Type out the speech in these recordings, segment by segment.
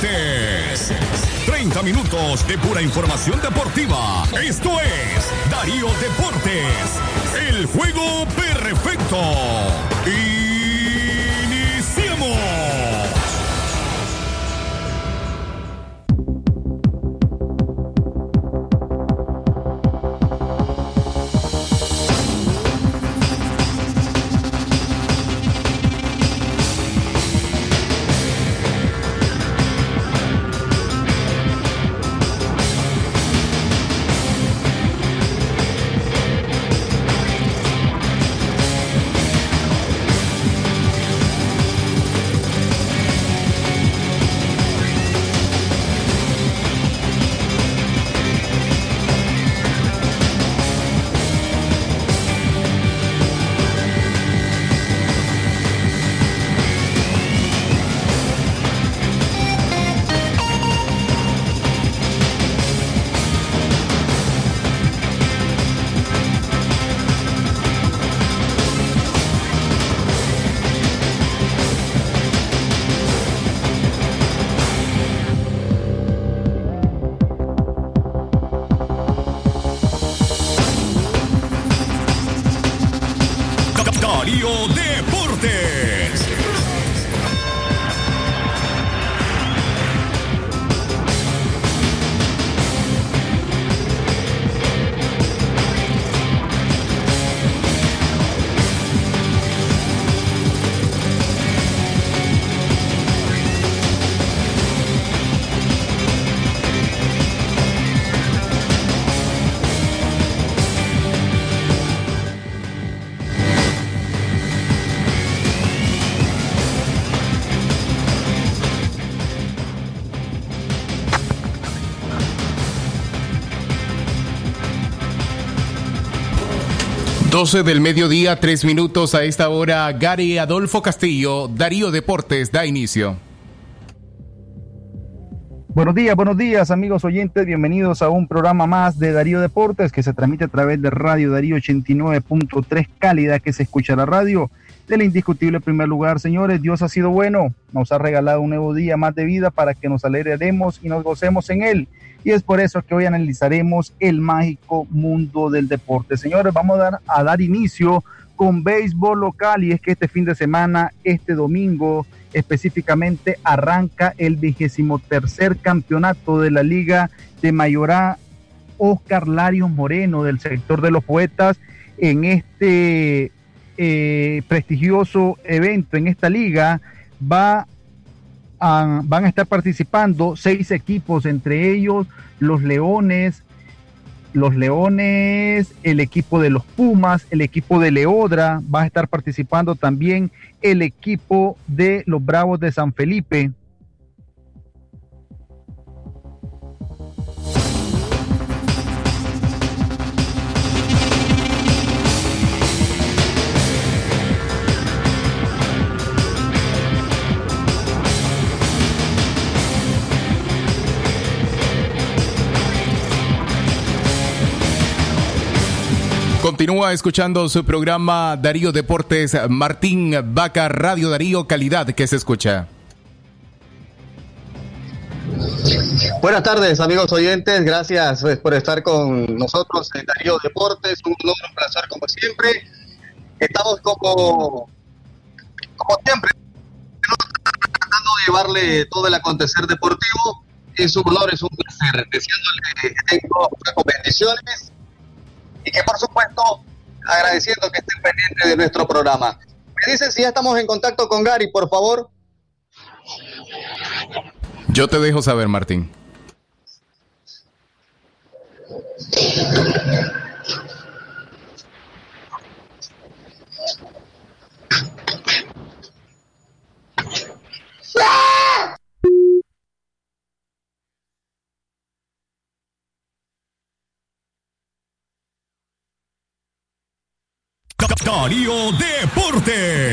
Deportes. 30 minutos de pura información deportiva. Esto es Darío Deportes. El juego perfecto. Iniciamos. 12 del mediodía, 3 minutos a esta hora. Gary Adolfo Castillo, Darío Deportes, da inicio. Buenos días, buenos días amigos oyentes, bienvenidos a un programa más de Darío Deportes que se transmite a través de Radio Darío 89.3 Cálida que se escucha la radio del indiscutible primer lugar. Señores, Dios ha sido bueno, nos ha regalado un nuevo día más de vida para que nos alegraremos y nos gocemos en él. Y es por eso que hoy analizaremos el mágico mundo del deporte. Señores, vamos a dar, a dar inicio con béisbol local y es que este fin de semana, este domingo específicamente, arranca el vigésimo tercer campeonato de la Liga de Mayorá Oscar Larios Moreno del sector de los poetas en este eh, prestigioso evento, en esta liga, va van a estar participando seis equipos, entre ellos los Leones, los Leones, el equipo de los Pumas, el equipo de Leodra, va a estar participando también el equipo de los Bravos de San Felipe. Continúa escuchando su programa Darío Deportes, Martín Vaca, Radio Darío, calidad que se escucha. Buenas tardes, amigos oyentes. Gracias pues, por estar con nosotros en Darío Deportes. Un honor, un placer, como siempre. Estamos como, como siempre, tratando de llevarle todo el acontecer deportivo. Es un honor, es un placer. Deseándole que tengo bendiciones y que por supuesto agradeciendo que estén pendientes de nuestro programa. Me dicen si ya estamos en contacto con Gary, por favor. Yo te dejo saber, Martín. Darío Deportes.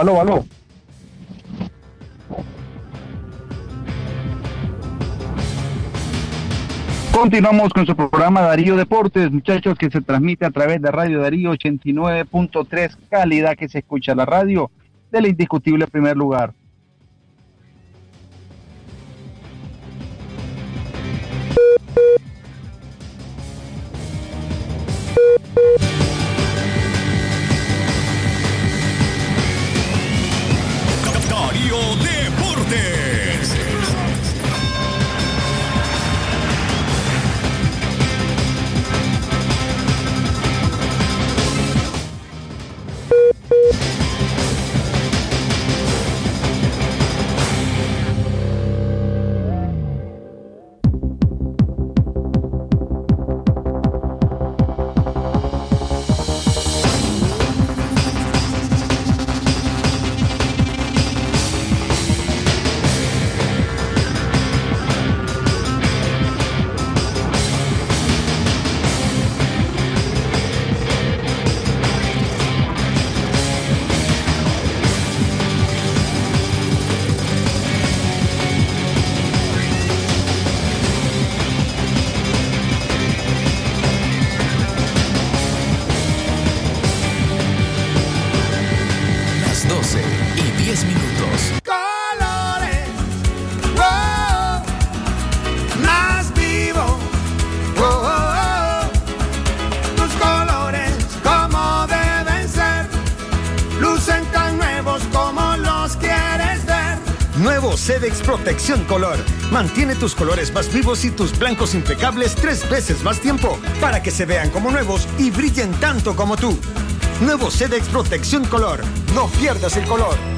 Aló, aló, Continuamos con su programa Darío Deportes, muchachos, que se transmite a través de Radio Darío 89.3, calidad que se escucha la radio del indiscutible primer lugar. Tus colores más vivos y tus blancos impecables tres veces más tiempo para que se vean como nuevos y brillen tanto como tú. Nuevo Sedex Protección Color. No pierdas el color.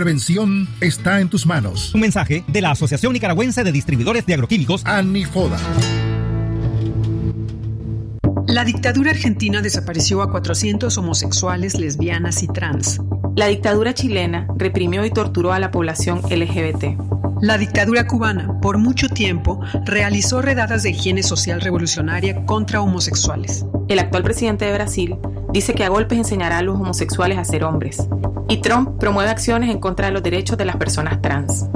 prevención está en tus manos. Un mensaje de la Asociación Nicaragüense de Distribuidores de Agroquímicos, ANIFODA. La dictadura argentina desapareció a 400 homosexuales, lesbianas y trans. La dictadura chilena reprimió y torturó a la población LGBT. La dictadura cubana, por mucho tiempo, realizó redadas de higiene social revolucionaria contra homosexuales. El actual presidente de Brasil dice que a golpes enseñará a los homosexuales a ser hombres. Y Trump promueve acciones en contra de los derechos de las personas trans.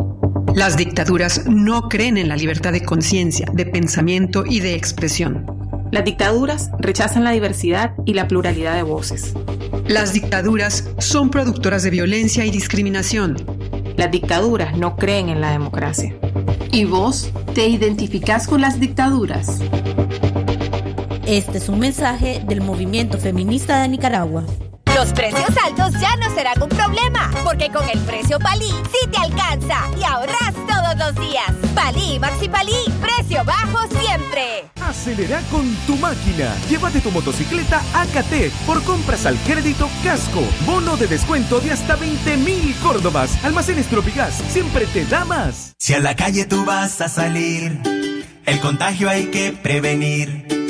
Las dictaduras no creen en la libertad de conciencia, de pensamiento y de expresión. Las dictaduras rechazan la diversidad y la pluralidad de voces. Las dictaduras son productoras de violencia y discriminación. Las dictaduras no creen en la democracia. ¿Y vos te identificás con las dictaduras? Este es un mensaje del movimiento feminista de Nicaragua. Los precios altos ya no serán un problema, porque con el precio Palí sí te alcanza y ahorras todos los días. Palí, Maxi Palí, precio bajo siempre. Acelera con tu máquina. Llévate tu motocicleta AKT por compras al crédito Casco. Bono de descuento de hasta 20 mil Córdobas. Almacenes Tropigas siempre te da más. Si a la calle tú vas a salir, el contagio hay que prevenir.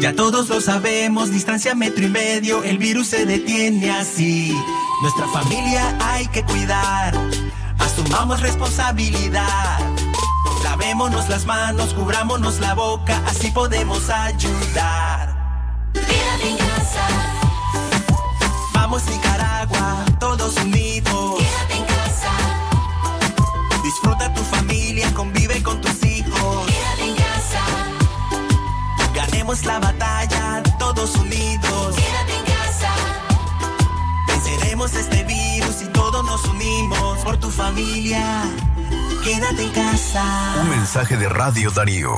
Ya todos lo sabemos, distancia metro y medio, el virus se detiene así. Nuestra familia hay que cuidar, asumamos responsabilidad. Lavémonos las manos, cubrámonos la boca, así podemos ayudar. Quédate en casa. Vamos Nicaragua, todos unidos. Quédate en casa. Disfruta tu familia, La batalla, todos unidos. Quédate en casa. Venceremos este virus y todos nos unimos por tu familia. Quédate en casa. Un mensaje de Radio Darío.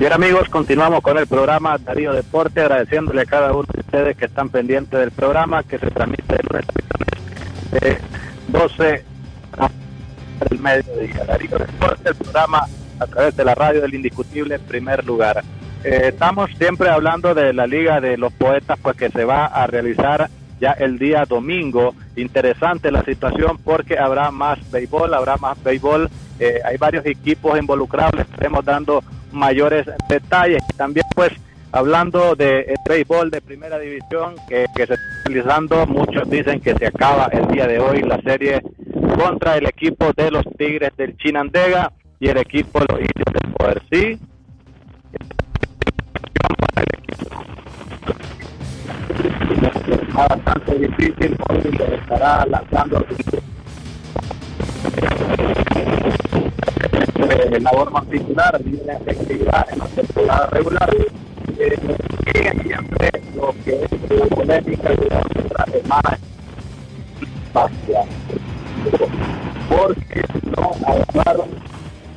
Bien amigos, continuamos con el programa Darío Deporte, agradeciéndole a cada uno de ustedes que están pendientes del programa que se transmite de lunes a viernes de 12 a el mediodía. Darío Deporte, el programa a través de la radio del indiscutible primer lugar. Eh, estamos siempre hablando de la Liga de los Poetas, pues que se va a realizar ya el día domingo. Interesante la situación porque habrá más béisbol, habrá más béisbol. Eh, hay varios equipos involucrados, estaremos dando mayores detalles. También pues hablando de el béisbol de primera división que, se está realizando, muchos dicen que se acaba el día de hoy la serie contra el equipo de los Tigres del Chinandega y el equipo de los Indios del Poder. Sí, bastante difícil porque estará lanzando eh, labor más titular, tiene efectividad en la temporada regular. Eh, siempre lo que es la polémica de la espacial. Porque no agarraron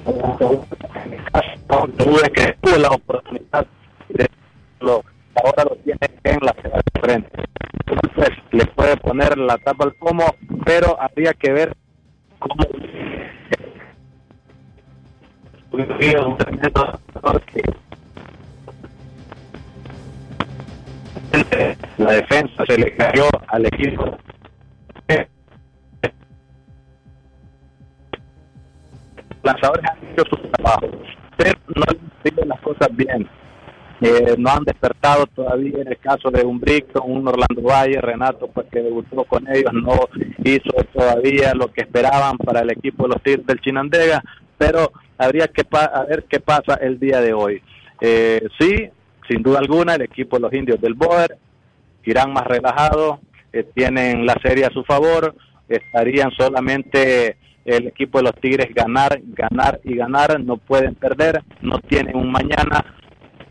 en el caso tuve que tuve la oportunidad de lo ahora lo tiene en la frente. Entonces le puede poner la tapa al pomo, pero habría que ver cómo la defensa se le cayó al equipo. Lanzadores han hecho su trabajo pero no siguen las cosas bien. Eh, no han despertado todavía en el caso de un Brixton, un Orlando Valle, Renato, pues que debutó con ellos, no hizo todavía lo que esperaban para el equipo de los Tigres del Chinandega, pero habría que a ver qué pasa el día de hoy. Eh, sí, sin duda alguna, el equipo de los indios del Boer irán más relajados, eh, tienen la serie a su favor, estarían solamente el equipo de los Tigres ganar, ganar y ganar, no pueden perder, no tienen un mañana,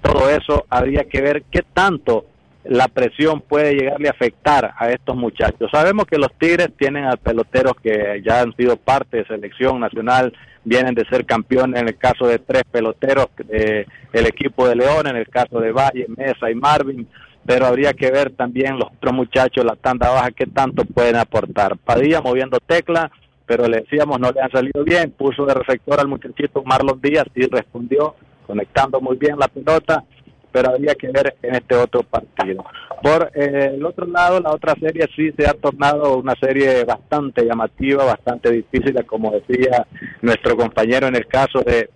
todo eso habría que ver qué tanto la presión puede llegarle a afectar a estos muchachos. Sabemos que los Tigres tienen a peloteros que ya han sido parte de selección nacional, vienen de ser campeones en el caso de tres peloteros del el equipo de León, en el caso de Valle, Mesa y Marvin, pero habría que ver también los otros muchachos, la tanda baja, qué tanto pueden aportar. Padilla moviendo tecla, pero le decíamos no le han salido bien, puso de receptor al muchachito Marlon Díaz y respondió conectando muy bien la pelota, pero habría que ver en este otro partido. Por eh, el otro lado, la otra serie sí se ha tornado una serie bastante llamativa, bastante difícil, como decía nuestro compañero en el caso de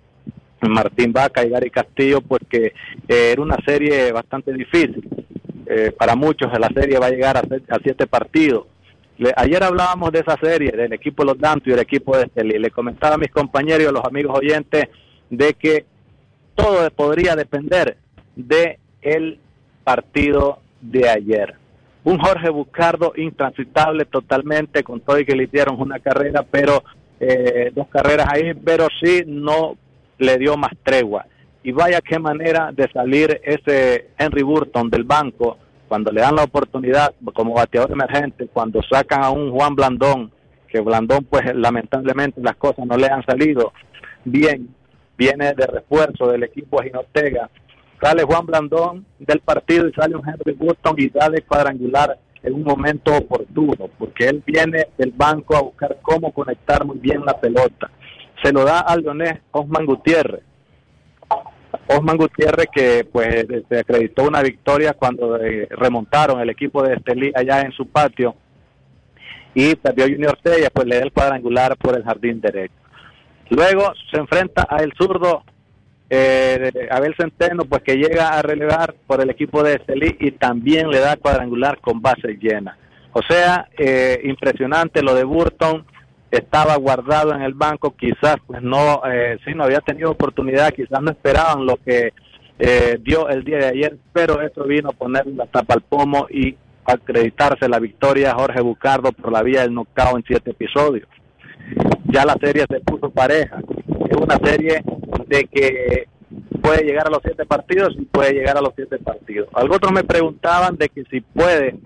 Martín Vaca y Gary Castillo, porque eh, era una serie bastante difícil. Eh, para muchos la serie va a llegar a, siete partidos. Le, ayer hablábamos de esa serie, del equipo los Dantos y el equipo de Estelí. Le comentaba a mis compañeros y a los amigos oyentes de que todo podría depender de el partido de ayer. Un Jorge Buscardo intransitable totalmente, con todo y que le hicieron una carrera, pero eh, dos carreras ahí, pero sí no le dio más tregua. Y vaya qué manera de salir ese Henry Burton del banco cuando le dan la oportunidad como bateador emergente, cuando sacan a un Juan Blandón, que Blandón pues lamentablemente las cosas no le han salido bien, viene de refuerzo del equipo Ginotega, sale Juan Blandón del partido y sale un Henry Burton y da de cuadrangular en un momento oportuno, porque él viene del banco a buscar cómo conectar muy bien la pelota. Se lo da al leonés Osman Gutiérrez. Osman Gutiérrez que pues se acreditó una victoria cuando eh, remontaron el equipo de Estelí allá en su patio y perdió Junior Sella, pues le da el cuadrangular por el jardín derecho. Luego se enfrenta a el zurdo eh, Abel Centeno, pues que llega a relevar por el equipo de Estelí y también le da cuadrangular con base llena. O sea, eh, impresionante lo de Burton, estaba guardado en el banco, quizás pues no, eh, sí, no había tenido oportunidad, quizás no esperaban lo que eh, dio el día de ayer, pero eso vino a poner la tapa al pomo y acreditarse la victoria a Jorge Bucardo por la vía del knockout en siete episodios. Ya la serie se puso pareja, es una serie de que puede llegar a los siete partidos y puede llegar a los siete partidos. Algunos me preguntaban de que si puede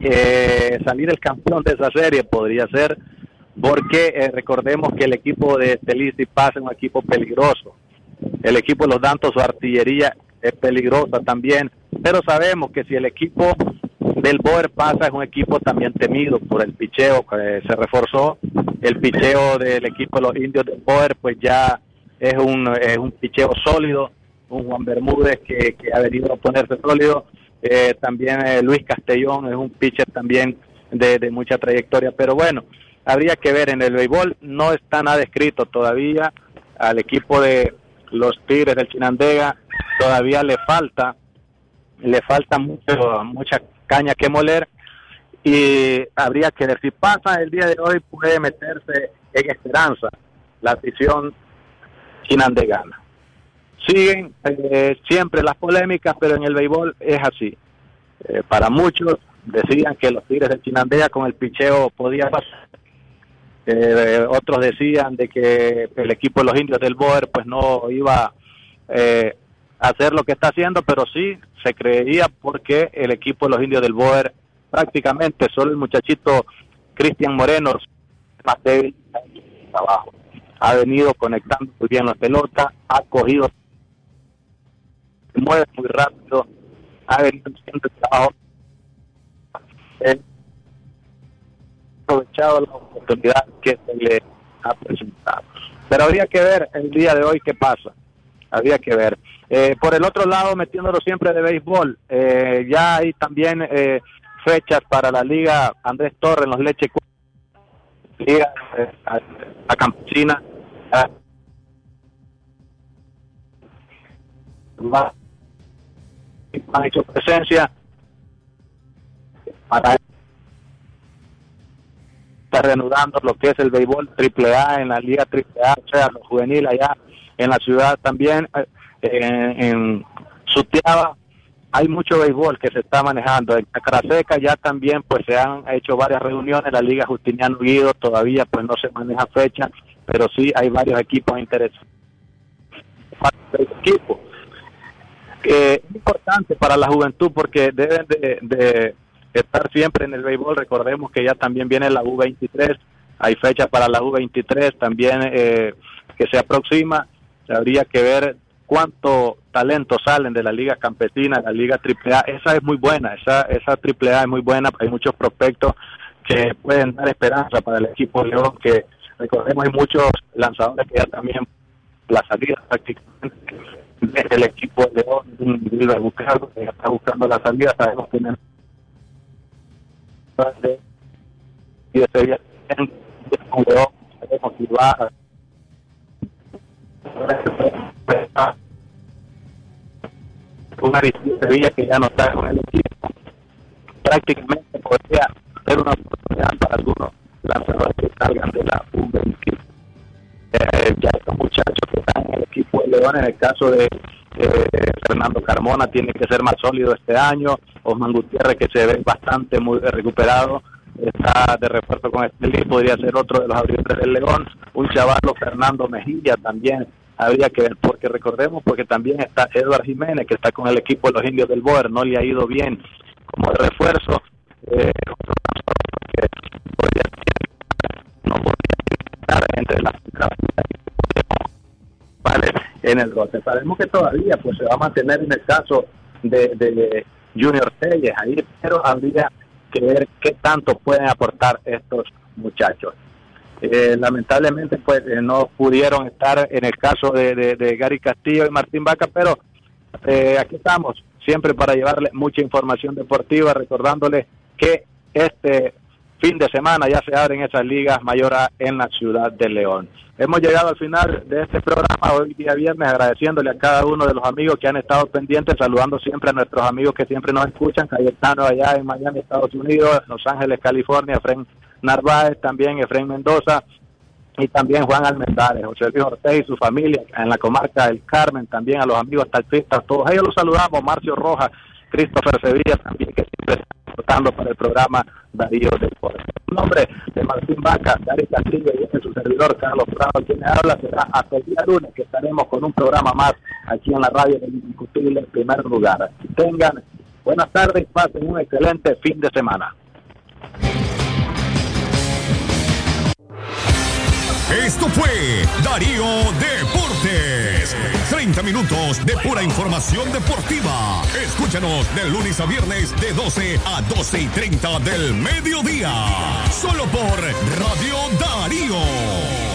eh, salir el campeón de esa serie, podría ser porque eh, recordemos que el equipo de Feliz y Paz es un equipo peligroso. el equipo de los Dantos, su artillería es peligrosa también, pero sabemos que si el equipo del Boer pasa es un equipo también temido por el picheo que se reforzó, el picheo del equipo de los indios del Boer pues ya es un, es un picheo sólido, un Juan Bermúdez que, que ha venido a ponerse sólido, eh, también eh, Luis Castellón es un pitcher también de, de mucha trayectoria, pero bueno, habría que ver. En el béisbol, no está nada escrito todavía. Al equipo de los Tigres del Chinandega, todavía le falta, le falta mucho, mucha caña que moler. Y habría que ver. Si pasa el día de hoy puede meterse en esperanza la afición chinandegana. Siguen eh, siempre las polémicas, pero en el béisbol es así. Eh, para muchos decían que los Tigres del Chinandega con el picheo podía pasar. Eh, otros decían de que el equipo de los indios del Boer pues no iba eh, a hacer lo que está haciendo, pero sí se creía porque el equipo de los indios del Boer prácticamente solo el muchachito Cristian Moreno más débil ha venido conectando muy bien las pelotas, ha cogido, se mueve muy rápido, ha venido el trabajo. Eh, aprovechado la oportunidad que se le ha presentado. Pero habría que ver el día de hoy qué pasa. Habría que ver. Eh, por el otro lado, metiéndolo siempre de béisbol, eh, ya hay también eh, fechas para la Liga Andrés Torres, los Leche Liga eh, la Campesina. ah, va- ha hecho presencia para está reanudando lo que es el béisbol triple A en la liga triple A, o sea, los juveniles allá en la ciudad también, eh, en, en Sutiaba hay mucho béisbol que se está manejando. En Cacaraseca ya también pues se han hecho varias reuniones, la liga Justiniano Guido todavía pues no se maneja fecha, pero sí hay varios equipos interesados. Equipo. que es importante para la juventud porque deben de, de estar siempre en el béisbol. Recordemos que ya también viene la U23, hay fecha para la U23 también eh, que se aproxima. Habría que ver cuánto talento salen de la liga campesina, la liga AAA. Esa es muy buena, esa esa AAA es muy buena. Hay muchos prospectos que pueden dar esperanza para el equipo de León, que recordemos hay muchos lanzadores que ya también la salida prácticamente el equipo de León, que ya está buscando la salida, sabemos que y ese día sabemos que va a una Sevilla que ya no está con el equipo prácticamente podría ser una oportunidad para algunos lanzadores que salgan de la U20 eh, ya estos muchachos que están en el equipo de León, en el caso de eh, Fernando Carmona, tiene que ser más sólido este año. Osman Gutiérrez, que se ve bastante muy recuperado, está de refuerzo con Estelí, podría ser otro de los abridores del León. Un chavalo, Fernando Mejilla, también habría que ver, porque recordemos, porque también está Eduard Jiménez, que está con el equipo de los indios del Boer, no le ha ido bien como de refuerzo. Eh, no podría entre las vale en el rote. Sabemos que todavía pues se va a mantener en el caso de, de Junior Telles ahí, pero habría que ver qué tanto pueden aportar estos muchachos. Eh, lamentablemente pues eh, no pudieron estar en el caso de, de, Gary Castillo y Martín Vaca, pero eh, aquí estamos siempre para llevarle mucha información deportiva, recordándole que este fin de semana ya se abren esas ligas mayor A en la ciudad de León. Hemos llegado al final de este programa hoy día viernes agradeciéndole a cada uno de los amigos que han estado pendientes, saludando siempre a nuestros amigos que siempre nos escuchan, Cayetano allá en Miami, Estados Unidos, Los Ángeles, California, Efren Narváez, también Efren Mendoza y también Juan Almendares, José Luis Ortega y su familia en la comarca del Carmen, también a los amigos taxistas, todos ellos los saludamos, Marcio Rojas, Christopher Sevilla también que siempre está aportando para el programa Darío Deportes. En nombre de Martín Vaca, Darío Castillo y este su servidor Carlos Prado, quien habla, será hasta el día lunes que estaremos con un programa más aquí en la radio del Indiscutible en primer lugar. Tengan buenas tardes, pasen un excelente fin de semana. Esto fue Darío Deportes. 30 minutos de pura información deportiva. Escúchanos de lunes a viernes de 12 a 12 y 30 del mediodía. Solo por Radio Darío.